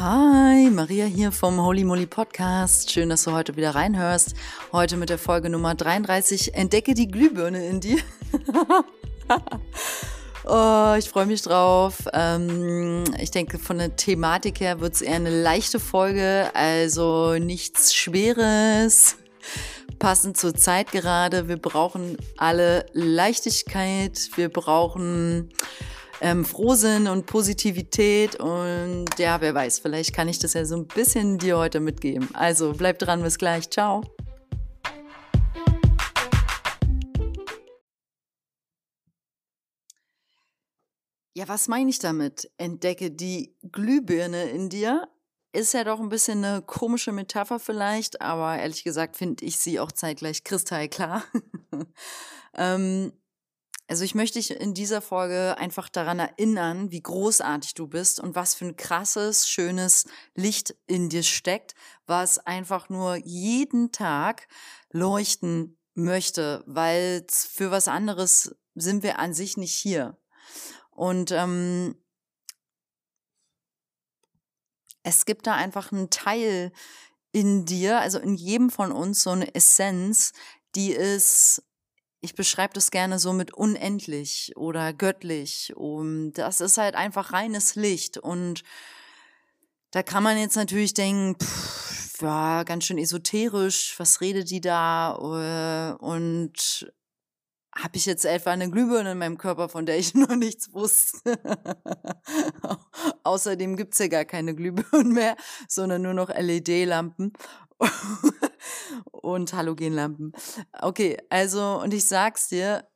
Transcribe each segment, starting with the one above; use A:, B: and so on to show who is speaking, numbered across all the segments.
A: Hi, Maria hier vom Holy Moly Podcast. Schön, dass du heute wieder reinhörst. Heute mit der Folge Nummer 33. Entdecke die Glühbirne in dir. oh, ich freue mich drauf. Ähm, ich denke, von der Thematik her wird es eher eine leichte Folge, also nichts Schweres. Passend zur Zeit gerade. Wir brauchen alle Leichtigkeit. Wir brauchen ähm, Frohsinn und Positivität. Und ja, wer weiß, vielleicht kann ich das ja so ein bisschen dir heute mitgeben. Also bleib dran, bis gleich. Ciao. Ja, was meine ich damit? Entdecke die Glühbirne in dir. Ist ja doch ein bisschen eine komische Metapher vielleicht, aber ehrlich gesagt finde ich sie auch zeitgleich kristallklar. ähm, also ich möchte dich in dieser Folge einfach daran erinnern, wie großartig du bist und was für ein krasses, schönes Licht in dir steckt, was einfach nur jeden Tag leuchten möchte, weil für was anderes sind wir an sich nicht hier. Und ähm, es gibt da einfach einen Teil in dir, also in jedem von uns so eine Essenz, die ist ich beschreibe das gerne so mit unendlich oder göttlich. Und das ist halt einfach reines Licht. Und da kann man jetzt natürlich denken, pff, ja, ganz schön esoterisch, was redet die da? Äh, und habe ich jetzt etwa eine Glühbirne in meinem Körper, von der ich noch nichts wusste? Außerdem gibt's ja gar keine Glühbirnen mehr, sondern nur noch LED-Lampen. Und Halogenlampen. Okay, also, und ich sag's dir,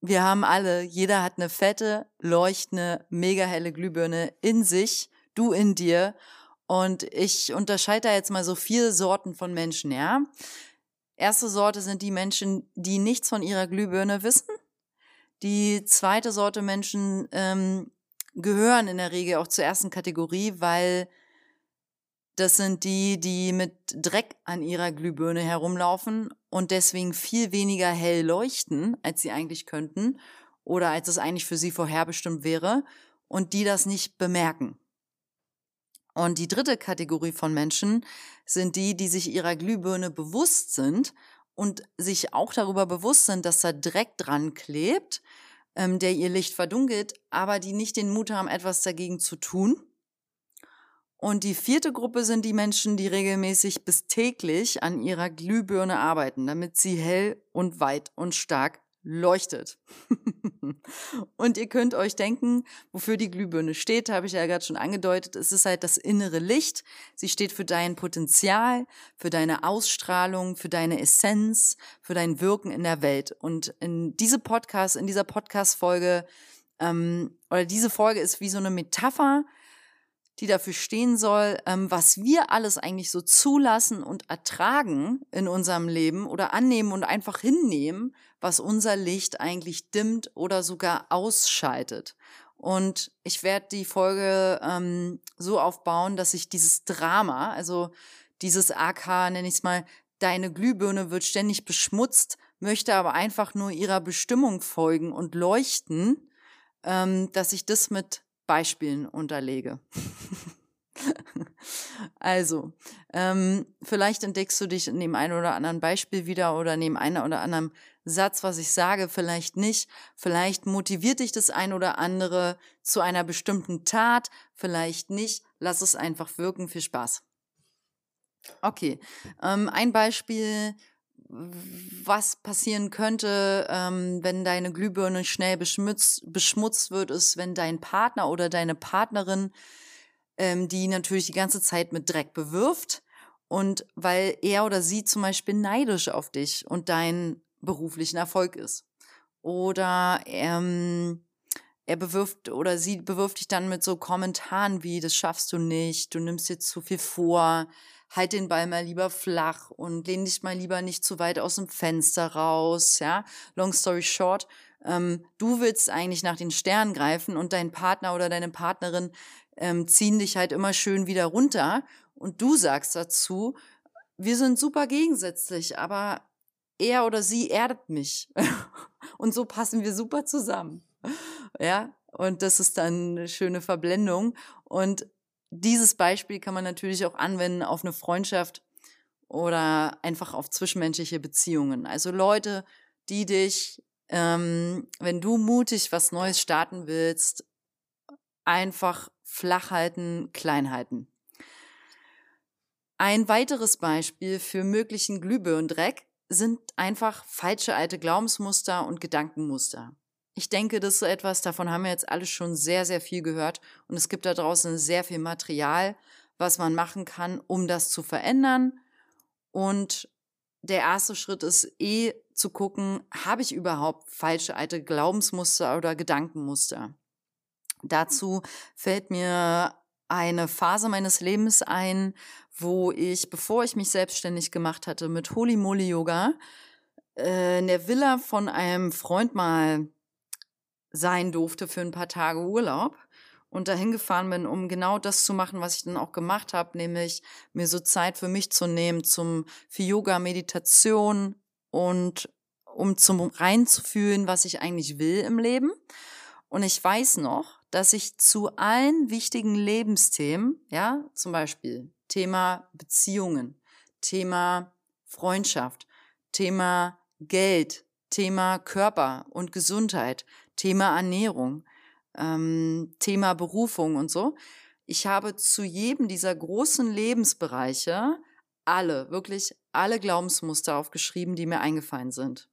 A: wir haben alle, jeder hat eine fette, leuchtende, mega helle Glühbirne in sich, du in dir. Und ich unterscheide da jetzt mal so vier Sorten von Menschen, ja. Erste Sorte sind die Menschen, die nichts von ihrer Glühbirne wissen. Die zweite Sorte Menschen ähm, gehören in der Regel auch zur ersten Kategorie, weil das sind die, die mit Dreck an ihrer Glühbirne herumlaufen und deswegen viel weniger hell leuchten, als sie eigentlich könnten oder als es eigentlich für sie vorherbestimmt wäre und die das nicht bemerken. Und die dritte Kategorie von Menschen sind die, die sich ihrer Glühbirne bewusst sind und sich auch darüber bewusst sind, dass da Dreck dran klebt, ähm, der ihr Licht verdunkelt, aber die nicht den Mut haben, etwas dagegen zu tun und die vierte Gruppe sind die Menschen, die regelmäßig bis täglich an ihrer Glühbirne arbeiten, damit sie hell und weit und stark leuchtet. und ihr könnt euch denken, wofür die Glühbirne steht, habe ich ja gerade schon angedeutet. Es ist halt das innere Licht. Sie steht für dein Potenzial, für deine Ausstrahlung, für deine Essenz, für dein Wirken in der Welt. Und in diese Podcast, in dieser Podcast-Folge, ähm, oder diese Folge ist wie so eine Metapher die dafür stehen soll, ähm, was wir alles eigentlich so zulassen und ertragen in unserem Leben oder annehmen und einfach hinnehmen, was unser Licht eigentlich dimmt oder sogar ausschaltet. Und ich werde die Folge ähm, so aufbauen, dass ich dieses Drama, also dieses AK, nenne ich es mal, deine Glühbirne wird ständig beschmutzt, möchte aber einfach nur ihrer Bestimmung folgen und leuchten, ähm, dass ich das mit Beispielen unterlege. also, ähm, vielleicht entdeckst du dich in dem einen oder anderen Beispiel wieder oder in dem einen oder anderen Satz, was ich sage, vielleicht nicht. Vielleicht motiviert dich das ein oder andere zu einer bestimmten Tat, vielleicht nicht. Lass es einfach wirken. Viel Spaß. Okay, ähm, ein Beispiel was passieren könnte, ähm, wenn deine Glühbirne schnell beschmutzt, beschmutzt wird, ist, wenn dein Partner oder deine Partnerin, ähm, die natürlich die ganze Zeit mit Dreck bewirft und weil er oder sie zum Beispiel neidisch auf dich und deinen beruflichen Erfolg ist. Oder ähm, er bewirft oder sie bewirft dich dann mit so Kommentaren wie, das schaffst du nicht, du nimmst dir zu viel vor, halt den Ball mal lieber flach und lehn dich mal lieber nicht zu weit aus dem Fenster raus, ja. Long story short, ähm, du willst eigentlich nach den Sternen greifen und dein Partner oder deine Partnerin ähm, ziehen dich halt immer schön wieder runter und du sagst dazu, wir sind super gegensätzlich, aber er oder sie erdet mich. und so passen wir super zusammen. Ja, und das ist dann eine schöne Verblendung. Und dieses Beispiel kann man natürlich auch anwenden auf eine Freundschaft oder einfach auf zwischenmenschliche Beziehungen. Also Leute, die dich, ähm, wenn du mutig was Neues starten willst, einfach flach halten, klein halten. Ein weiteres Beispiel für möglichen Glühbirnendreck sind einfach falsche alte Glaubensmuster und Gedankenmuster. Ich denke, das ist so etwas, davon haben wir jetzt alle schon sehr, sehr viel gehört. Und es gibt da draußen sehr viel Material, was man machen kann, um das zu verändern. Und der erste Schritt ist eh zu gucken, habe ich überhaupt falsche alte Glaubensmuster oder Gedankenmuster? Dazu fällt mir eine Phase meines Lebens ein, wo ich, bevor ich mich selbstständig gemacht hatte, mit Holy Moly Yoga äh, in der Villa von einem Freund mal sein durfte für ein paar Tage Urlaub und dahin gefahren bin, um genau das zu machen, was ich dann auch gemacht habe, nämlich mir so Zeit für mich zu nehmen zum für Yoga, Meditation und um zum reinzufühlen, was ich eigentlich will im Leben. Und ich weiß noch, dass ich zu allen wichtigen Lebensthemen, ja, zum Beispiel Thema Beziehungen, Thema Freundschaft, Thema Geld, Thema Körper und Gesundheit, Thema Ernährung, ähm, Thema Berufung und so. Ich habe zu jedem dieser großen Lebensbereiche alle, wirklich alle Glaubensmuster aufgeschrieben, die mir eingefallen sind.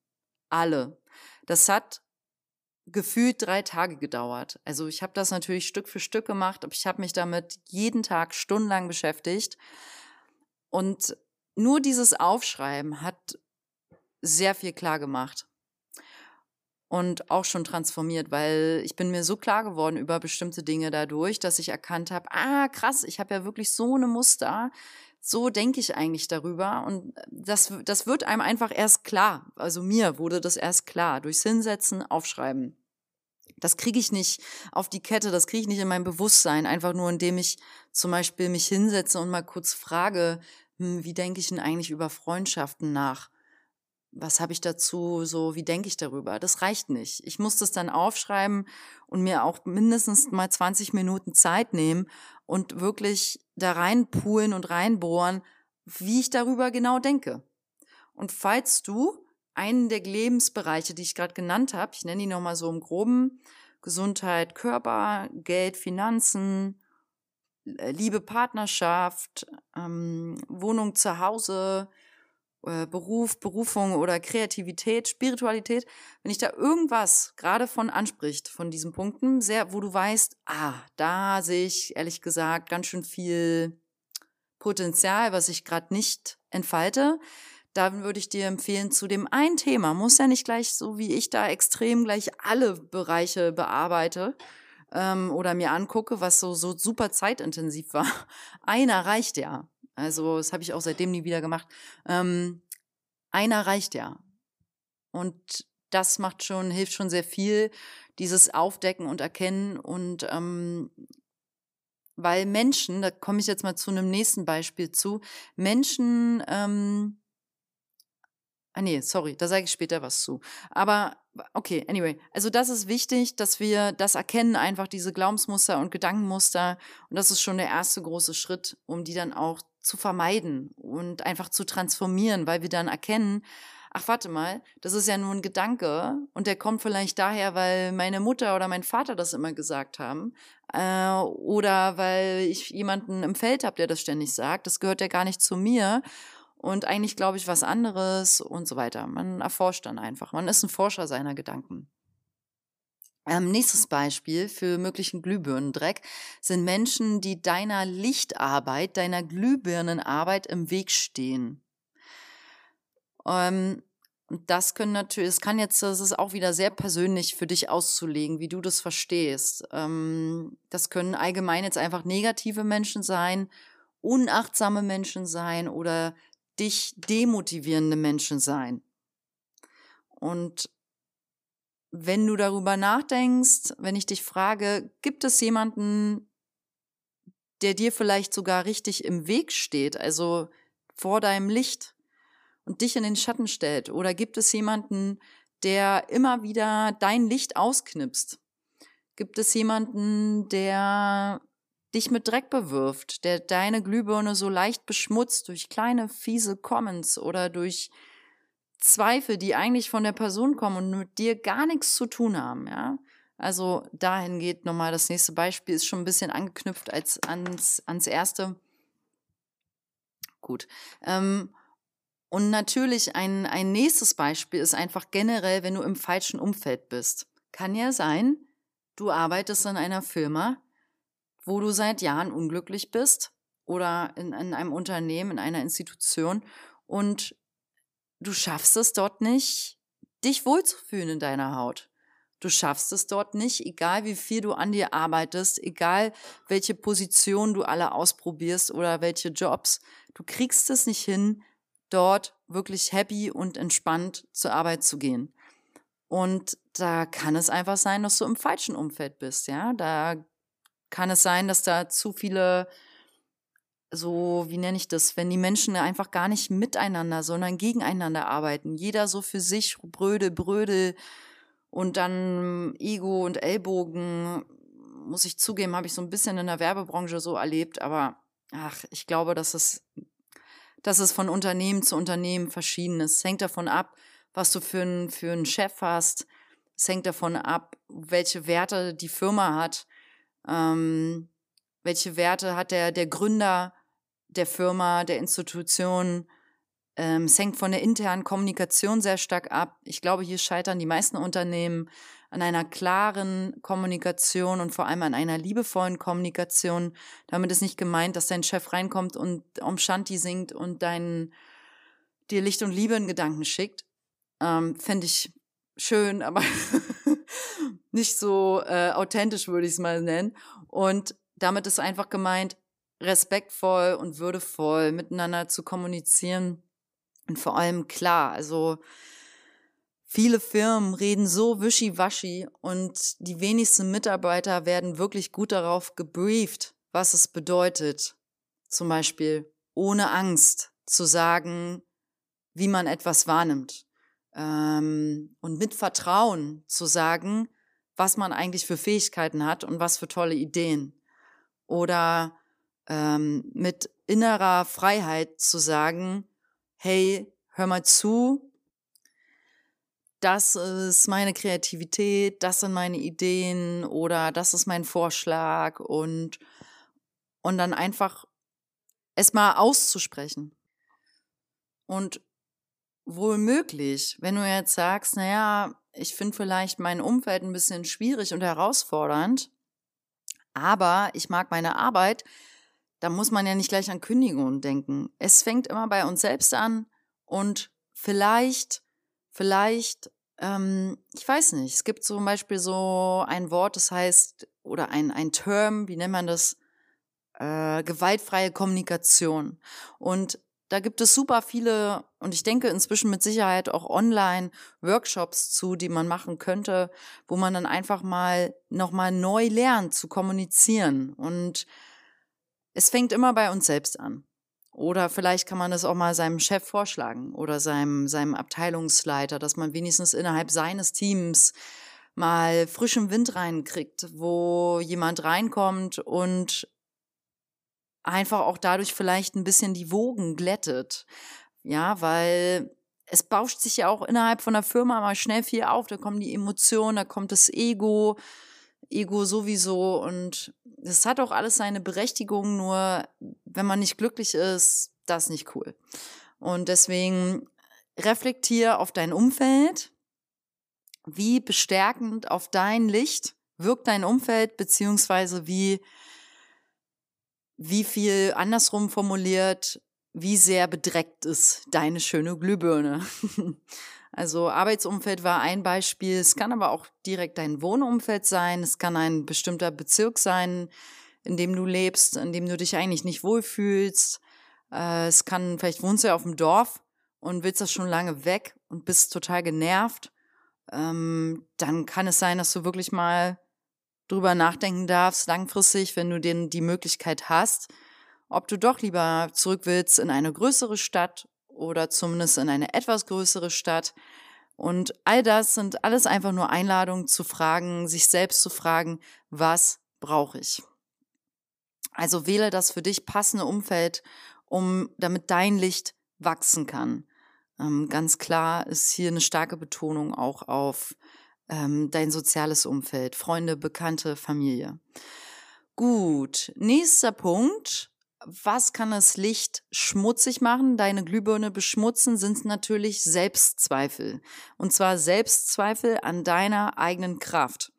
A: Alle. Das hat gefühlt drei Tage gedauert. Also ich habe das natürlich Stück für Stück gemacht, aber ich habe mich damit jeden Tag stundenlang beschäftigt. Und nur dieses Aufschreiben hat sehr viel klar gemacht und auch schon transformiert, weil ich bin mir so klar geworden über bestimmte Dinge dadurch, dass ich erkannt habe, ah krass, ich habe ja wirklich so eine Muster, so denke ich eigentlich darüber und das, das wird einem einfach erst klar. Also mir wurde das erst klar durchs Hinsetzen, Aufschreiben. Das kriege ich nicht auf die Kette, das kriege ich nicht in mein Bewusstsein, einfach nur indem ich zum Beispiel mich hinsetze und mal kurz frage, hm, wie denke ich denn eigentlich über Freundschaften nach? Was habe ich dazu, so wie denke ich darüber? Das reicht nicht. Ich muss das dann aufschreiben und mir auch mindestens mal 20 Minuten Zeit nehmen und wirklich da reinpulen und reinbohren, wie ich darüber genau denke. Und falls du einen der Lebensbereiche, die ich gerade genannt habe, ich nenne die nochmal so im groben, Gesundheit, Körper, Geld, Finanzen, Liebe, Partnerschaft, ähm, Wohnung zu Hause, äh, Beruf, Berufung oder Kreativität, Spiritualität, wenn ich da irgendwas gerade von anspricht, von diesen Punkten, sehr, wo du weißt, ah, da sehe ich ehrlich gesagt ganz schön viel Potenzial, was ich gerade nicht entfalte, dann würde ich dir empfehlen, zu dem einen Thema, muss ja nicht gleich so wie ich da extrem gleich alle Bereiche bearbeite ähm, oder mir angucke, was so, so super zeitintensiv war. Einer reicht ja. Also das habe ich auch seitdem nie wieder gemacht. Ähm, einer reicht ja. Und das macht schon, hilft schon sehr viel, dieses Aufdecken und Erkennen und ähm, weil Menschen, da komme ich jetzt mal zu einem nächsten Beispiel zu, Menschen, ähm, ah nee, sorry, da sage ich später was zu. Aber okay, anyway, also das ist wichtig, dass wir das erkennen, einfach diese Glaubensmuster und Gedankenmuster. Und das ist schon der erste große Schritt, um die dann auch zu vermeiden und einfach zu transformieren, weil wir dann erkennen, ach warte mal, das ist ja nur ein Gedanke und der kommt vielleicht daher, weil meine Mutter oder mein Vater das immer gesagt haben äh, oder weil ich jemanden im Feld habe, der das ständig sagt. Das gehört ja gar nicht zu mir und eigentlich glaube ich was anderes und so weiter. Man erforscht dann einfach. Man ist ein Forscher seiner Gedanken. Ähm, nächstes Beispiel für möglichen Glühbirnendreck sind Menschen, die deiner Lichtarbeit, deiner Glühbirnenarbeit im Weg stehen. Ähm, das können natürlich, es kann jetzt, das ist auch wieder sehr persönlich für dich auszulegen, wie du das verstehst. Ähm, das können allgemein jetzt einfach negative Menschen sein, unachtsame Menschen sein oder dich demotivierende Menschen sein. Und wenn du darüber nachdenkst, wenn ich dich frage, gibt es jemanden, der dir vielleicht sogar richtig im Weg steht, also vor deinem Licht und dich in den Schatten stellt? Oder gibt es jemanden, der immer wieder dein Licht ausknipst? Gibt es jemanden, der dich mit Dreck bewirft, der deine Glühbirne so leicht beschmutzt durch kleine fiese Comments oder durch Zweifel, die eigentlich von der Person kommen und mit dir gar nichts zu tun haben, ja. Also dahin geht nochmal das nächste Beispiel, ist schon ein bisschen angeknüpft als ans, ans erste. Gut. Ähm, und natürlich ein, ein nächstes Beispiel ist einfach generell, wenn du im falschen Umfeld bist. Kann ja sein, du arbeitest in einer Firma, wo du seit Jahren unglücklich bist oder in, in einem Unternehmen, in einer Institution und du schaffst es dort nicht, dich wohlzufühlen in deiner Haut. Du schaffst es dort nicht, egal wie viel du an dir arbeitest, egal welche Position du alle ausprobierst oder welche Jobs. Du kriegst es nicht hin, dort wirklich happy und entspannt zur Arbeit zu gehen. Und da kann es einfach sein, dass du im falschen Umfeld bist, ja. Da kann es sein, dass da zu viele so, wie nenne ich das, wenn die Menschen einfach gar nicht miteinander, sondern gegeneinander arbeiten. Jeder so für sich, Brödel, Brödel und dann Ego und Ellbogen, muss ich zugeben, habe ich so ein bisschen in der Werbebranche so erlebt, aber ach, ich glaube, dass es, dass es von Unternehmen zu Unternehmen verschieden ist. Es hängt davon ab, was du für, ein, für einen Chef hast. Es hängt davon ab, welche Werte die Firma hat. Ähm, welche Werte hat der, der Gründer der Firma, der Institution. Ähm, es hängt von der internen Kommunikation sehr stark ab. Ich glaube, hier scheitern die meisten Unternehmen an einer klaren Kommunikation und vor allem an einer liebevollen Kommunikation. Damit ist nicht gemeint, dass dein Chef reinkommt und Om Shanti singt und dein, dir Licht und Liebe in Gedanken schickt. Ähm, Fände ich schön, aber nicht so äh, authentisch, würde ich es mal nennen. Und damit ist einfach gemeint, respektvoll und würdevoll miteinander zu kommunizieren und vor allem klar. Also viele Firmen reden so wischiwaschi und die wenigsten Mitarbeiter werden wirklich gut darauf gebrieft, was es bedeutet. Zum Beispiel ohne Angst zu sagen, wie man etwas wahrnimmt. Ähm, und mit Vertrauen zu sagen, was man eigentlich für Fähigkeiten hat und was für tolle Ideen. Oder ähm, mit innerer Freiheit zu sagen, hey, hör mal zu, das ist meine Kreativität, das sind meine Ideen oder das ist mein Vorschlag und, und dann einfach es mal auszusprechen. Und wohl möglich, wenn du jetzt sagst, naja, ich finde vielleicht mein Umfeld ein bisschen schwierig und herausfordernd, aber ich mag meine Arbeit, da muss man ja nicht gleich an Kündigungen denken. Es fängt immer bei uns selbst an und vielleicht, vielleicht, ähm, ich weiß nicht, es gibt zum Beispiel so ein Wort, das heißt, oder ein, ein Term, wie nennt man das? Äh, gewaltfreie Kommunikation. Und da gibt es super viele und ich denke inzwischen mit Sicherheit auch online Workshops zu, die man machen könnte, wo man dann einfach mal nochmal neu lernt zu kommunizieren und es fängt immer bei uns selbst an. Oder vielleicht kann man das auch mal seinem Chef vorschlagen oder seinem, seinem Abteilungsleiter, dass man wenigstens innerhalb seines Teams mal frischen Wind reinkriegt, wo jemand reinkommt und einfach auch dadurch vielleicht ein bisschen die Wogen glättet. Ja, weil es bauscht sich ja auch innerhalb von der Firma mal schnell viel auf. Da kommen die Emotionen, da kommt das Ego, Ego sowieso. Und es hat auch alles seine Berechtigung, nur wenn man nicht glücklich ist, das ist nicht cool. Und deswegen reflektier auf dein Umfeld. Wie bestärkend auf dein Licht wirkt dein Umfeld, beziehungsweise wie, wie viel andersrum formuliert, wie sehr bedreckt ist deine schöne Glühbirne. Also Arbeitsumfeld war ein Beispiel. Es kann aber auch direkt dein Wohnumfeld sein. Es kann ein bestimmter Bezirk sein, in dem du lebst, in dem du dich eigentlich nicht wohlfühlst. Äh, es kann, vielleicht wohnst du ja auf dem Dorf und willst das schon lange weg und bist total genervt. Ähm, dann kann es sein, dass du wirklich mal drüber nachdenken darfst, langfristig, wenn du denn die Möglichkeit hast, ob du doch lieber zurück willst in eine größere Stadt oder zumindest in eine etwas größere Stadt. Und all das sind alles einfach nur Einladungen zu fragen, sich selbst zu fragen, was brauche ich? Also wähle das für dich passende Umfeld, um damit dein Licht wachsen kann. Ähm, ganz klar ist hier eine starke Betonung auch auf ähm, dein soziales Umfeld, Freunde, Bekannte, Familie. Gut, nächster Punkt. Was kann das Licht schmutzig machen, deine Glühbirne beschmutzen, sind natürlich Selbstzweifel. Und zwar Selbstzweifel an deiner eigenen Kraft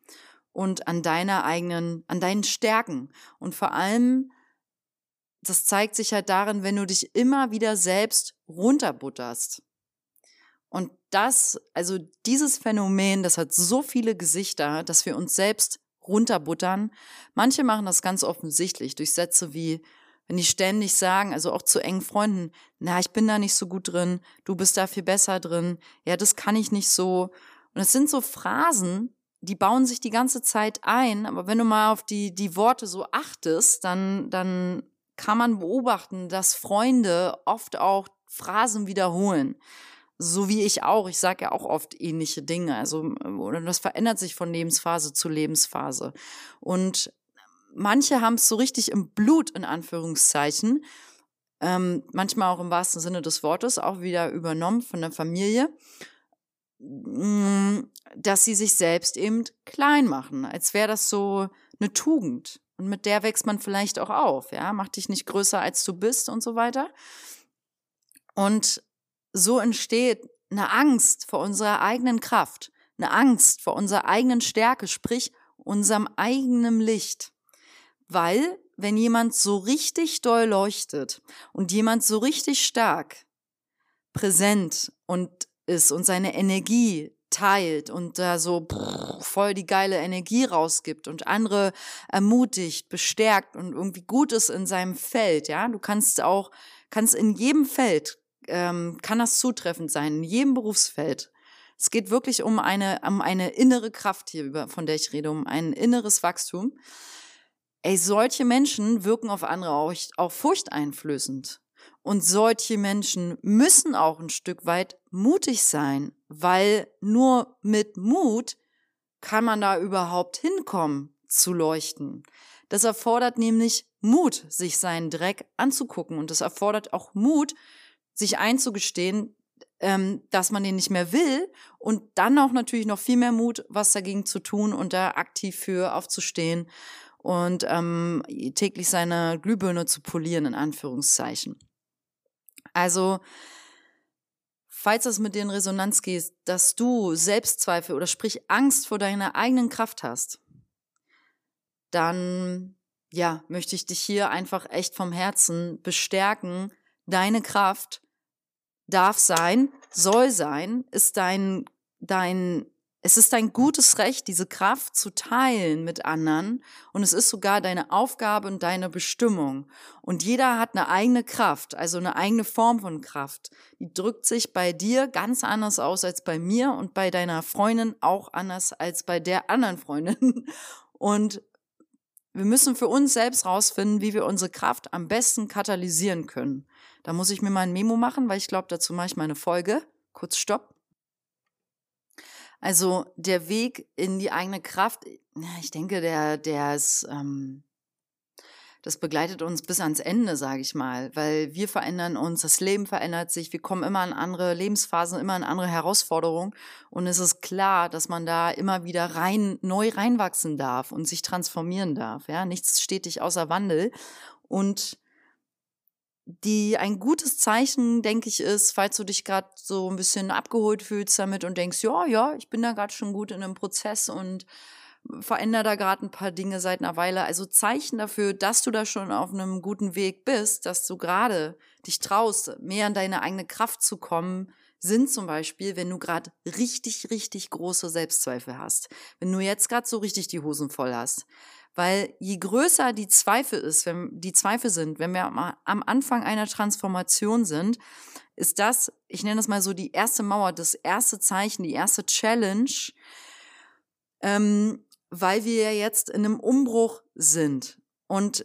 A: und an deiner eigenen, an deinen Stärken. Und vor allem, das zeigt sich halt darin, wenn du dich immer wieder selbst runterbutterst. Und das, also dieses Phänomen, das hat so viele Gesichter, dass wir uns selbst runterbuttern. Manche machen das ganz offensichtlich durch Sätze wie, wenn die ständig sagen, also auch zu engen Freunden, na, ich bin da nicht so gut drin, du bist da viel besser drin, ja, das kann ich nicht so. Und es sind so Phrasen, die bauen sich die ganze Zeit ein, aber wenn du mal auf die, die Worte so achtest, dann, dann kann man beobachten, dass Freunde oft auch Phrasen wiederholen so wie ich auch. Ich sage ja auch oft ähnliche Dinge. Also, das verändert sich von Lebensphase zu Lebensphase. Und manche haben es so richtig im Blut, in Anführungszeichen. Ähm, manchmal auch im wahrsten Sinne des Wortes, auch wieder übernommen von der Familie, mm, dass sie sich selbst eben klein machen, als wäre das so eine Tugend. Und mit der wächst man vielleicht auch auf, ja, mach dich nicht größer als du bist und so weiter. Und so entsteht eine Angst vor unserer eigenen Kraft, eine Angst vor unserer eigenen Stärke, sprich unserem eigenen Licht. Weil, wenn jemand so richtig doll leuchtet und jemand so richtig stark präsent und ist und seine Energie teilt und da so voll die geile Energie rausgibt und andere ermutigt, bestärkt und irgendwie Gutes in seinem Feld, ja, du kannst auch, kannst in jedem Feld ähm, kann das zutreffend sein, in jedem Berufsfeld. Es geht wirklich um eine, um eine innere Kraft hier, von der ich rede, um ein inneres Wachstum. Ey, solche Menschen wirken auf andere auch, auch furchteinflößend. Und solche Menschen müssen auch ein Stück weit mutig sein, weil nur mit Mut kann man da überhaupt hinkommen zu leuchten. Das erfordert nämlich Mut, sich seinen Dreck anzugucken. Und das erfordert auch Mut, sich einzugestehen, ähm, dass man den nicht mehr will und dann auch natürlich noch viel mehr Mut, was dagegen zu tun und da aktiv für aufzustehen und ähm, täglich seine Glühbirne zu polieren, in Anführungszeichen. Also, falls das mit dir in Resonanz geht, dass du Selbstzweifel oder sprich Angst vor deiner eigenen Kraft hast, dann ja, möchte ich dich hier einfach echt vom Herzen bestärken, deine Kraft darf sein, soll sein, ist dein, dein, es ist dein gutes Recht, diese Kraft zu teilen mit anderen. Und es ist sogar deine Aufgabe und deine Bestimmung. Und jeder hat eine eigene Kraft, also eine eigene Form von Kraft. Die drückt sich bei dir ganz anders aus als bei mir und bei deiner Freundin auch anders als bei der anderen Freundin. Und wir müssen für uns selbst rausfinden, wie wir unsere Kraft am besten katalysieren können. Da muss ich mir mal ein Memo machen, weil ich glaube, dazu mache ich meine Folge. Kurz Stopp. Also der Weg in die eigene Kraft, ich denke, der, der ist, ähm, das begleitet uns bis ans Ende, sage ich mal, weil wir verändern uns, das Leben verändert sich, wir kommen immer in andere Lebensphasen, immer in andere Herausforderungen und es ist klar, dass man da immer wieder rein, neu reinwachsen darf und sich transformieren darf. Ja, nichts stetig außer Wandel und die ein gutes Zeichen, denke ich, ist, falls du dich gerade so ein bisschen abgeholt fühlst damit und denkst, ja, ja, ich bin da gerade schon gut in einem Prozess und verändere da gerade ein paar Dinge seit einer Weile. Also Zeichen dafür, dass du da schon auf einem guten Weg bist, dass du gerade dich traust, mehr in deine eigene Kraft zu kommen, sind zum Beispiel, wenn du gerade richtig, richtig große Selbstzweifel hast. Wenn du jetzt gerade so richtig die Hosen voll hast. Weil je größer die Zweifel ist, wenn die Zweifel sind, wenn wir am Anfang einer Transformation sind, ist das, ich nenne das mal so die erste Mauer, das erste Zeichen, die erste Challenge, ähm, weil wir ja jetzt in einem Umbruch sind. Und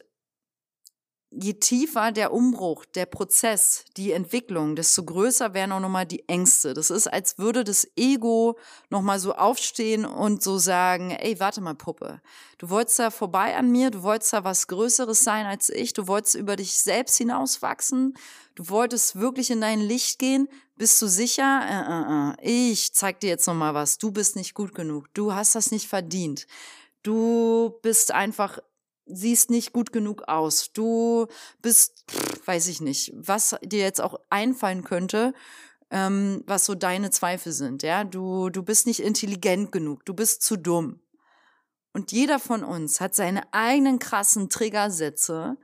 A: je tiefer der Umbruch, der Prozess, die Entwicklung, desto größer werden auch nochmal die Ängste. Das ist, als würde das Ego nochmal so aufstehen und so sagen, ey, warte mal, Puppe, du wolltest da vorbei an mir, du wolltest da was Größeres sein als ich, du wolltest über dich selbst hinauswachsen, du wolltest wirklich in dein Licht gehen, bist du sicher? Äh, äh, äh. Ich zeig dir jetzt nochmal was, du bist nicht gut genug, du hast das nicht verdient. Du bist einfach siehst nicht gut genug aus. Du bist, weiß ich nicht, was dir jetzt auch einfallen könnte, ähm, was so deine Zweifel sind. Ja, du, du bist nicht intelligent genug. Du bist zu dumm. Und jeder von uns hat seine eigenen krassen Triggersätze,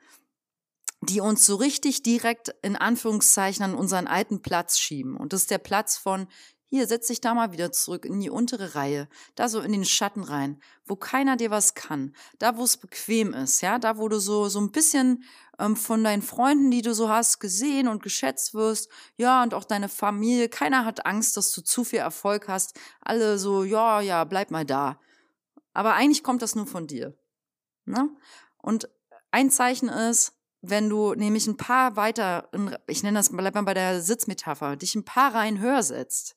A: die uns so richtig direkt in Anführungszeichen an unseren alten Platz schieben. Und das ist der Platz von, hier, setz dich da mal wieder zurück in die untere Reihe, da so in den Schatten rein, wo keiner dir was kann, da wo es bequem ist, ja, da wo du so so ein bisschen ähm, von deinen Freunden, die du so hast, gesehen und geschätzt wirst, ja und auch deine Familie, keiner hat Angst, dass du zu viel Erfolg hast, alle so, ja, ja, bleib mal da. Aber eigentlich kommt das nur von dir, ne? Und ein Zeichen ist, wenn du nämlich ein paar weiter, ich nenne das, bleib mal bei der Sitzmetapher, dich ein paar Reihen höher setzt,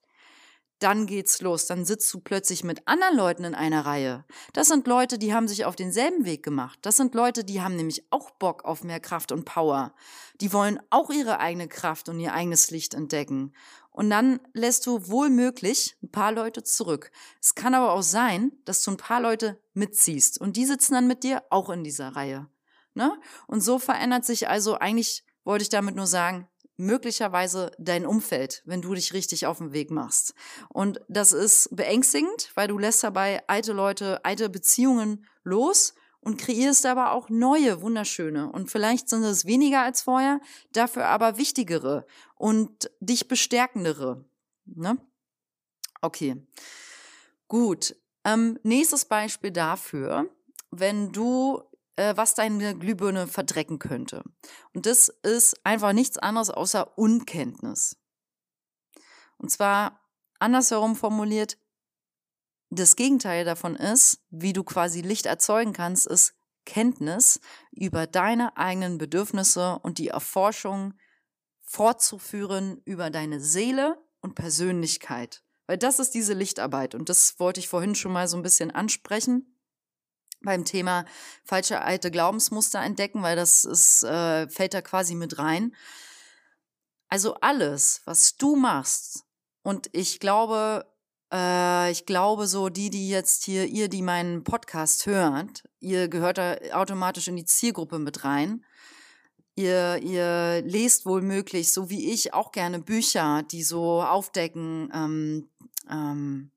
A: dann geht's los. Dann sitzt du plötzlich mit anderen Leuten in einer Reihe. Das sind Leute, die haben sich auf denselben Weg gemacht. Das sind Leute, die haben nämlich auch Bock auf mehr Kraft und Power. Die wollen auch ihre eigene Kraft und ihr eigenes Licht entdecken. Und dann lässt du wohl möglich ein paar Leute zurück. Es kann aber auch sein, dass du ein paar Leute mitziehst und die sitzen dann mit dir auch in dieser Reihe. Ne? Und so verändert sich also eigentlich, wollte ich damit nur sagen, möglicherweise dein Umfeld, wenn du dich richtig auf den Weg machst. Und das ist beängstigend, weil du lässt dabei alte Leute, alte Beziehungen los und kreierst aber auch neue, wunderschöne. Und vielleicht sind es weniger als vorher, dafür aber wichtigere und dich bestärkendere. Ne? Okay. Gut. Ähm, nächstes Beispiel dafür, wenn du äh, was deine Glühbirne verdrecken könnte. Und das ist einfach nichts anderes außer Unkenntnis. Und zwar andersherum formuliert, das Gegenteil davon ist, wie du quasi Licht erzeugen kannst, ist Kenntnis über deine eigenen Bedürfnisse und die Erforschung fortzuführen über deine Seele und Persönlichkeit. Weil das ist diese Lichtarbeit und das wollte ich vorhin schon mal so ein bisschen ansprechen beim Thema falsche alte Glaubensmuster entdecken, weil das ist, äh, fällt da quasi mit rein. Also alles, was du machst, und ich glaube, äh, ich glaube so, die, die jetzt hier, ihr, die meinen Podcast hört, ihr gehört da automatisch in die Zielgruppe mit rein. Ihr, ihr lest wohl möglich, so wie ich, auch gerne Bücher, die so aufdecken, ähm, ähm,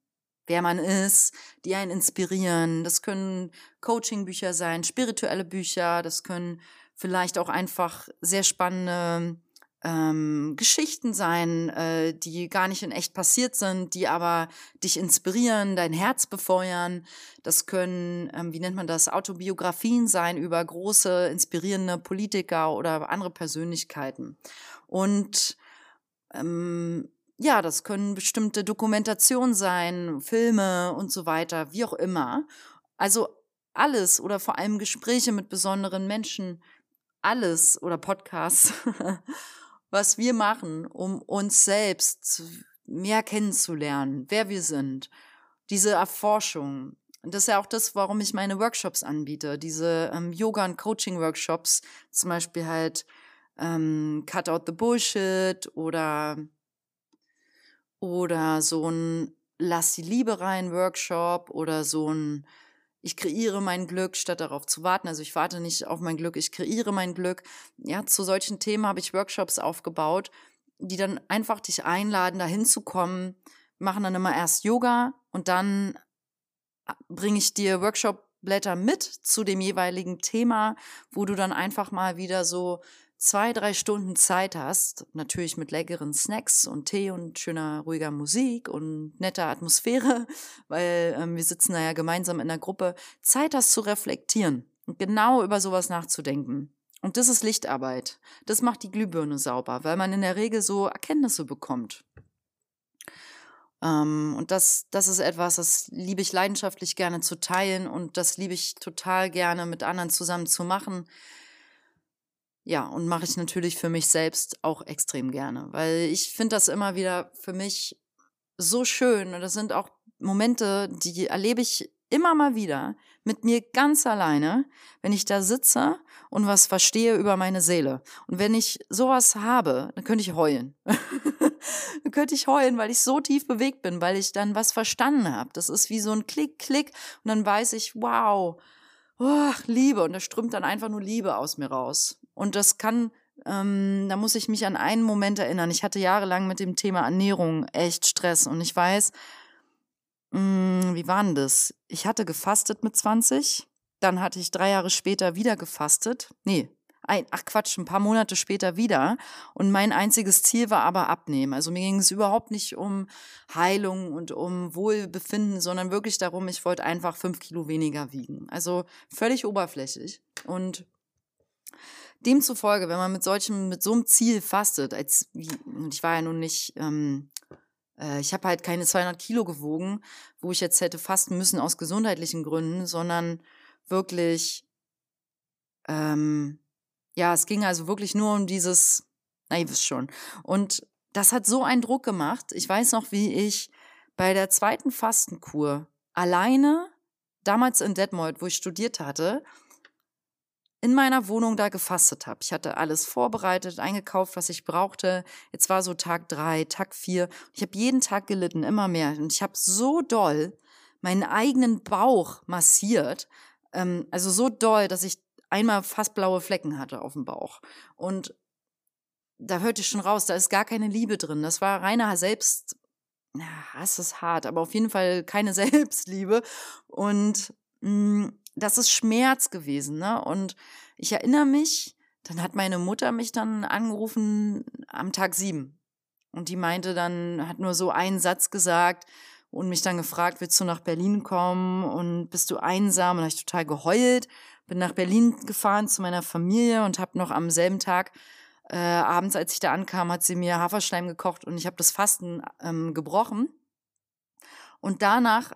A: wer man ist, die einen inspirieren. Das können Coaching-Bücher sein, spirituelle Bücher, das können vielleicht auch einfach sehr spannende ähm, Geschichten sein, äh, die gar nicht in echt passiert sind, die aber dich inspirieren, dein Herz befeuern. Das können, ähm, wie nennt man das, Autobiografien sein über große, inspirierende Politiker oder andere Persönlichkeiten. Und ähm, ja, das können bestimmte Dokumentationen sein, Filme und so weiter, wie auch immer. Also alles oder vor allem Gespräche mit besonderen Menschen, alles oder Podcasts, was wir machen, um uns selbst mehr kennenzulernen, wer wir sind, diese Erforschung. Das ist ja auch das, warum ich meine Workshops anbiete, diese ähm, Yoga- und Coaching-Workshops, zum Beispiel halt ähm, Cut Out the Bullshit oder oder so ein Lass die Liebe rein Workshop oder so ein ich kreiere mein Glück, statt darauf zu warten. Also ich warte nicht auf mein Glück, ich kreiere mein Glück. Ja, zu solchen Themen habe ich Workshops aufgebaut, die dann einfach dich einladen, da hinzukommen, machen dann immer erst Yoga und dann äh, bringe ich dir Workshop-Blätter mit zu dem jeweiligen Thema, wo du dann einfach mal wieder so zwei, drei Stunden Zeit hast, natürlich mit leckeren Snacks und Tee und schöner, ruhiger Musik und netter Atmosphäre, weil ähm, wir sitzen da ja gemeinsam in der Gruppe, Zeit hast zu reflektieren und genau über sowas nachzudenken. Und das ist Lichtarbeit. Das macht die Glühbirne sauber, weil man in der Regel so Erkenntnisse bekommt. Ähm, und das, das ist etwas, das liebe ich leidenschaftlich gerne zu teilen und das liebe ich total gerne mit anderen zusammen zu machen ja, und mache ich natürlich für mich selbst auch extrem gerne, weil ich finde das immer wieder für mich so schön und das sind auch Momente, die erlebe ich immer mal wieder mit mir ganz alleine, wenn ich da sitze und was verstehe über meine Seele. Und wenn ich sowas habe, dann könnte ich heulen. dann könnte ich heulen, weil ich so tief bewegt bin, weil ich dann was verstanden habe. Das ist wie so ein Klick, Klick und dann weiß ich, wow, oh, Liebe und da strömt dann einfach nur Liebe aus mir raus. Und das kann ähm, da muss ich mich an einen Moment erinnern. Ich hatte jahrelang mit dem Thema Ernährung echt Stress und ich weiß, mh, mm, wie war denn das? Ich hatte gefastet mit 20, dann hatte ich drei Jahre später wieder gefastet. Nee, ein, ach Quatsch, ein paar Monate später wieder. Und mein einziges Ziel war aber abnehmen. Also mir ging es überhaupt nicht um Heilung und um Wohlbefinden, sondern wirklich darum, ich wollte einfach fünf Kilo weniger wiegen. Also völlig oberflächlich. Und demzufolge, wenn man mit solchem, mit so einem Ziel fastet, als ich war ja nun nicht, ähm, äh, ich habe halt keine 200 Kilo gewogen, wo ich jetzt hätte fasten müssen aus gesundheitlichen Gründen, sondern wirklich, ähm, ja, es ging also wirklich nur um dieses, na, ihr wisst schon. Und das hat so einen Druck gemacht. Ich weiß noch, wie ich bei der zweiten Fastenkur alleine, damals in Detmold, wo ich studiert hatte, in meiner Wohnung da gefastet habe. Ich hatte alles vorbereitet, eingekauft, was ich brauchte. Jetzt war so Tag drei, Tag vier. Ich habe jeden Tag gelitten, immer mehr. Und ich habe so doll meinen eigenen Bauch massiert. Ähm, also so doll, dass ich einmal fast blaue Flecken hatte auf dem Bauch. Und da hörte ich schon raus, da ist gar keine Liebe drin. Das war reiner Selbst, ja, es ist hart, aber auf jeden Fall keine Selbstliebe. Und mh, mm, das ist Schmerz gewesen, ne? Und ich erinnere mich, dann hat meine Mutter mich dann angerufen am Tag sieben. Und die meinte dann, hat nur so einen Satz gesagt und mich dann gefragt, willst du nach Berlin kommen und bist du einsam? Und habe ich total geheult, bin nach Berlin gefahren zu meiner Familie und habe noch am selben Tag äh, abends, als ich da ankam, hat sie mir Haferschleim gekocht und ich habe das Fasten ähm, gebrochen. Und danach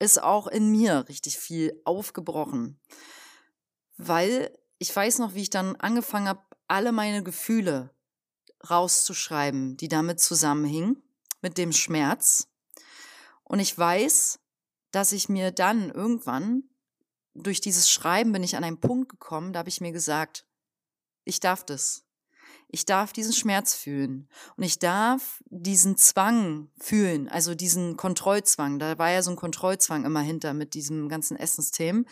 A: ist auch in mir richtig viel aufgebrochen. Weil ich weiß noch, wie ich dann angefangen habe, alle meine Gefühle rauszuschreiben, die damit zusammenhingen, mit dem Schmerz. Und ich weiß, dass ich mir dann irgendwann, durch dieses Schreiben bin ich an einen Punkt gekommen, da habe ich mir gesagt, ich darf das. Ich darf diesen Schmerz fühlen und ich darf diesen Zwang fühlen, also diesen Kontrollzwang. Da war ja so ein Kontrollzwang immer hinter mit diesem ganzen Essensthemen.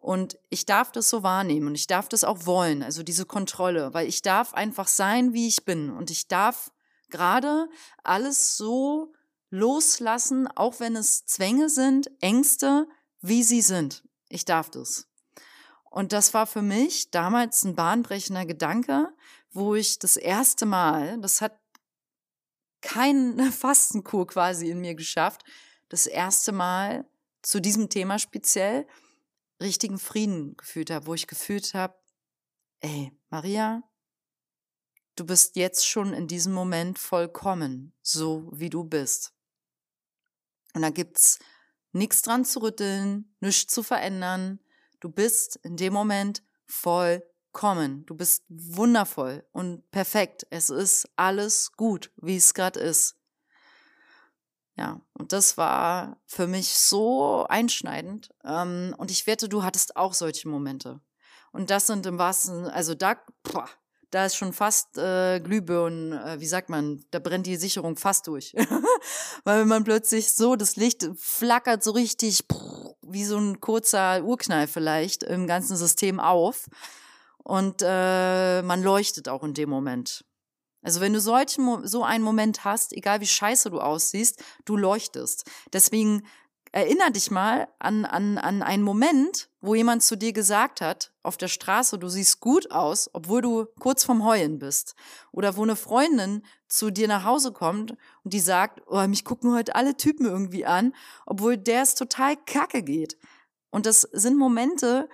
A: Und ich darf das so wahrnehmen und ich darf das auch wollen, also diese Kontrolle, weil ich darf einfach sein, wie ich bin und ich darf gerade alles so loslassen, auch wenn es Zwänge sind, Ängste, wie sie sind. Ich darf das. Und das war für mich damals ein bahnbrechender Gedanke, wo ich das erste Mal, das hat keine Fastenkur quasi in mir geschafft, das erste Mal zu diesem Thema speziell richtigen Frieden gefühlt habe, wo ich gefühlt habe, ey, Maria, du bist jetzt schon in diesem Moment vollkommen, so wie du bist. Und da gibt's nichts dran zu rütteln, nichts zu verändern. Du bist in dem Moment voll kommen. Du bist wundervoll und perfekt. Es ist alles gut, wie es gerade ist. Ja, und das war für mich so einschneidend. Ähm, und ich wette, du hattest auch solche Momente. Und das sind im wahrsten, also da, boah, da ist schon fast äh, Glühbirnen, äh, wie sagt man, da brennt die Sicherung fast durch. Weil man plötzlich so, das Licht flackert so richtig, wie so ein kurzer Urknall vielleicht im ganzen System auf und äh, man leuchtet auch in dem Moment. Also wenn du solchen, so einen Moment hast, egal wie scheiße du aussiehst, du leuchtest. Deswegen erinner dich mal an, an, an einen Moment, wo jemand zu dir gesagt hat, auf der Straße, du siehst gut aus, obwohl du kurz vorm Heulen bist. Oder wo eine Freundin zu dir nach Hause kommt und die sagt, oh, mich gucken heute alle Typen irgendwie an, obwohl der es total kacke geht. Und das sind Momente,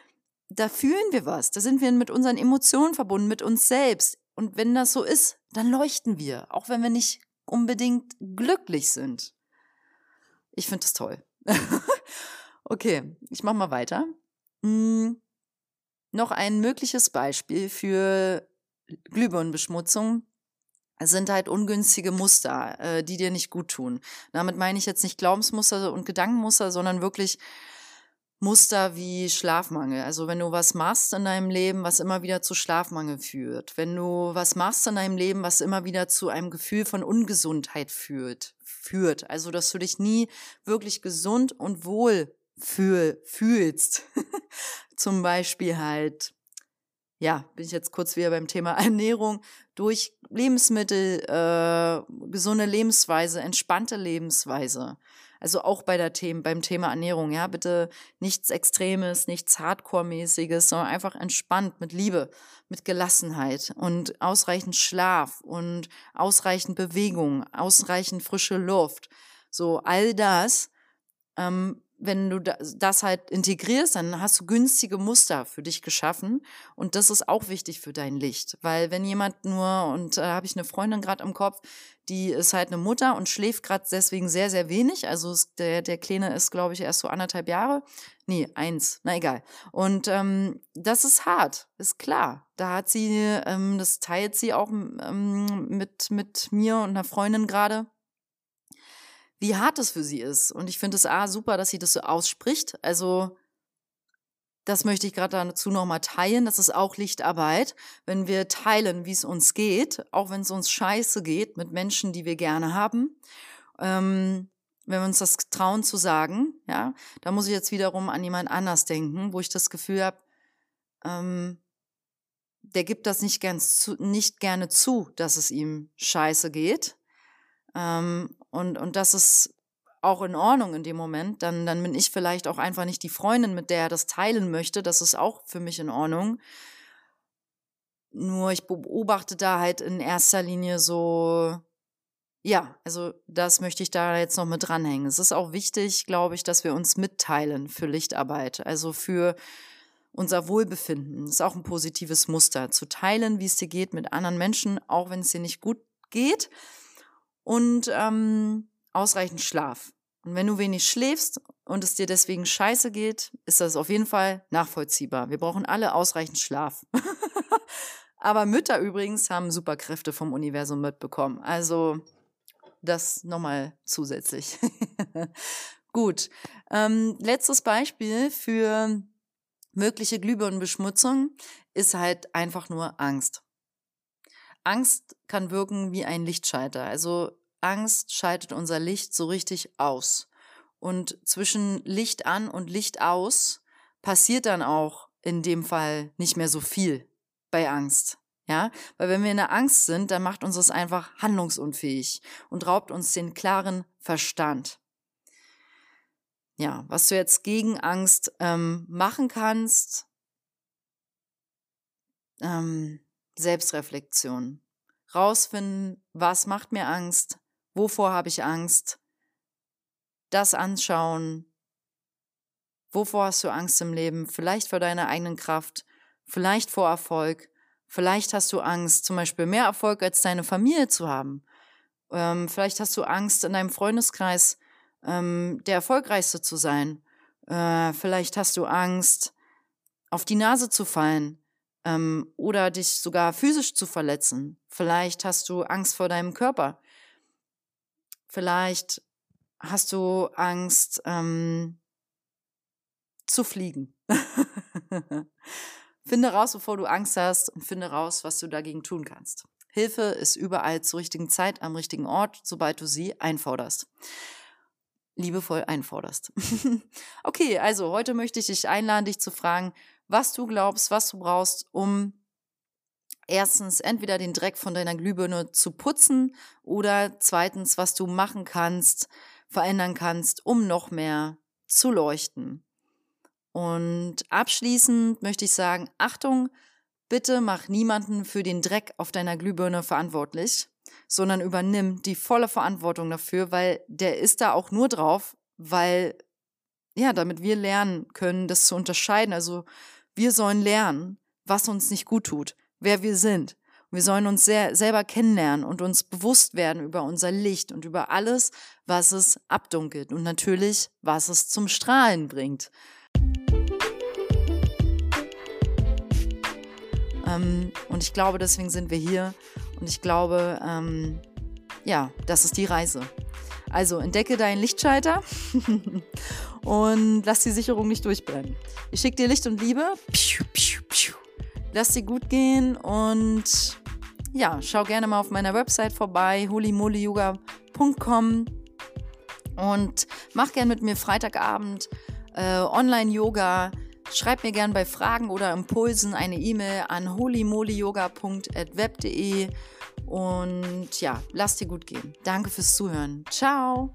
A: da fühlen wir was, da sind wir mit unseren Emotionen verbunden, mit uns selbst. Und wenn das so ist, dann leuchten wir, auch wenn wir nicht unbedingt glücklich sind. Ich finde das toll. okay, ich mache mal weiter. Hm, noch ein mögliches Beispiel für Glühbirnenbeschmutzung sind halt ungünstige Muster, äh, die dir nicht gut tun. Damit meine ich jetzt nicht Glaubensmuster und Gedankenmuster, sondern wirklich Muster wie Schlafmangel. Also wenn du was machst in deinem Leben, was immer wieder zu Schlafmangel führt. Wenn du was machst in deinem Leben, was immer wieder zu einem Gefühl von Ungesundheit führt. führt. Also dass du dich nie wirklich gesund und wohl fühl, fühlst. Zum Beispiel halt, ja, bin ich jetzt kurz wieder beim Thema Ernährung, durch Lebensmittel, äh, gesunde Lebensweise, entspannte Lebensweise. Also auch bei der Themen, beim Thema Ernährung, ja, bitte nichts Extremes, nichts Hardcore-mäßiges, sondern einfach entspannt, mit Liebe, mit Gelassenheit und ausreichend Schlaf und ausreichend Bewegung, ausreichend frische Luft. So, all das ähm, wenn du das halt integrierst, dann hast du günstige Muster für dich geschaffen. Und das ist auch wichtig für dein Licht. Weil wenn jemand nur, und da äh, habe ich eine Freundin gerade im Kopf, die ist halt eine Mutter und schläft gerade deswegen sehr, sehr wenig. Also der, der Kleine ist, glaube ich, erst so anderthalb Jahre. Nee, eins, na egal. Und ähm, das ist hart, ist klar. Da hat sie, ähm, das teilt sie auch ähm, mit, mit mir und einer Freundin gerade wie hart es für sie ist. Und ich finde es A, super, dass sie das so ausspricht. Also, das möchte ich gerade dazu nochmal teilen. Das ist auch Lichtarbeit. Wenn wir teilen, wie es uns geht, auch wenn es uns scheiße geht mit Menschen, die wir gerne haben, ähm, wenn wir uns das trauen zu sagen, ja, da muss ich jetzt wiederum an jemand anders denken, wo ich das Gefühl habe, ähm, der gibt das nicht, ganz zu, nicht gerne zu, dass es ihm scheiße geht. Ähm, und, und das ist auch in Ordnung in dem Moment. Dann, dann bin ich vielleicht auch einfach nicht die Freundin, mit der er das teilen möchte. Das ist auch für mich in Ordnung. Nur ich beobachte da halt in erster Linie so, ja, also das möchte ich da jetzt noch mit dranhängen. Es ist auch wichtig, glaube ich, dass wir uns mitteilen für Lichtarbeit, also für unser Wohlbefinden. Das ist auch ein positives Muster, zu teilen, wie es dir geht mit anderen Menschen, auch wenn es dir nicht gut geht und ähm, ausreichend Schlaf. Und wenn du wenig schläfst und es dir deswegen scheiße geht, ist das auf jeden Fall nachvollziehbar. Wir brauchen alle ausreichend Schlaf. Aber Mütter übrigens haben Superkräfte vom Universum mitbekommen. Also das nochmal zusätzlich. Gut. Ähm, letztes Beispiel für mögliche Glühbirnenbeschmutzung ist halt einfach nur Angst. Angst kann wirken wie ein Lichtschalter. Also Angst schaltet unser Licht so richtig aus. Und zwischen Licht an und Licht aus passiert dann auch in dem Fall nicht mehr so viel bei Angst. Ja, weil wenn wir in der Angst sind, dann macht uns das einfach handlungsunfähig und raubt uns den klaren Verstand. Ja, was du jetzt gegen Angst ähm, machen kannst, ähm, Selbstreflexion. Rausfinden, was macht mir Angst, wovor habe ich Angst, das anschauen, wovor hast du Angst im Leben, vielleicht vor deiner eigenen Kraft, vielleicht vor Erfolg, vielleicht hast du Angst, zum Beispiel mehr Erfolg als deine Familie zu haben, ähm, vielleicht hast du Angst, in deinem Freundeskreis ähm, der Erfolgreichste zu sein, äh, vielleicht hast du Angst, auf die Nase zu fallen, ähm, oder dich sogar physisch zu verletzen. Vielleicht hast du Angst vor deinem Körper. Vielleicht hast du Angst ähm, zu fliegen. finde raus, bevor du Angst hast und finde raus, was du dagegen tun kannst. Hilfe ist überall zur richtigen Zeit am richtigen Ort, sobald du sie einforderst. Liebevoll einforderst. okay, also heute möchte ich dich einladen, dich zu fragen, was du glaubst, was du brauchst, um erstens entweder den Dreck von deiner Glühbirne zu putzen oder zweitens, was du machen kannst, verändern kannst, um noch mehr zu leuchten. Und abschließend möchte ich sagen, Achtung, bitte mach niemanden für den Dreck auf deiner Glühbirne verantwortlich, sondern übernimm die volle Verantwortung dafür, weil der ist da auch nur drauf, weil, ja, damit wir lernen können, das zu unterscheiden. Also wir sollen lernen, was uns nicht gut tut, wer wir sind. Wir sollen uns sehr, selber kennenlernen und uns bewusst werden über unser Licht und über alles, was es abdunkelt und natürlich, was es zum Strahlen bringt. Ähm, und ich glaube, deswegen sind wir hier. Und ich glaube, ähm, ja, das ist die Reise. Also entdecke deinen Lichtschalter und lass die Sicherung nicht durchbrennen. Ich schicke dir Licht und Liebe. Lass dir gut gehen und ja, schau gerne mal auf meiner Website vorbei, holimolyoga.com und mach gerne mit mir Freitagabend äh, Online-Yoga. Schreib mir gerne bei Fragen oder Impulsen eine E-Mail an holimolyyoga.web.de und ja, lass dir gut gehen. Danke fürs Zuhören. Ciao.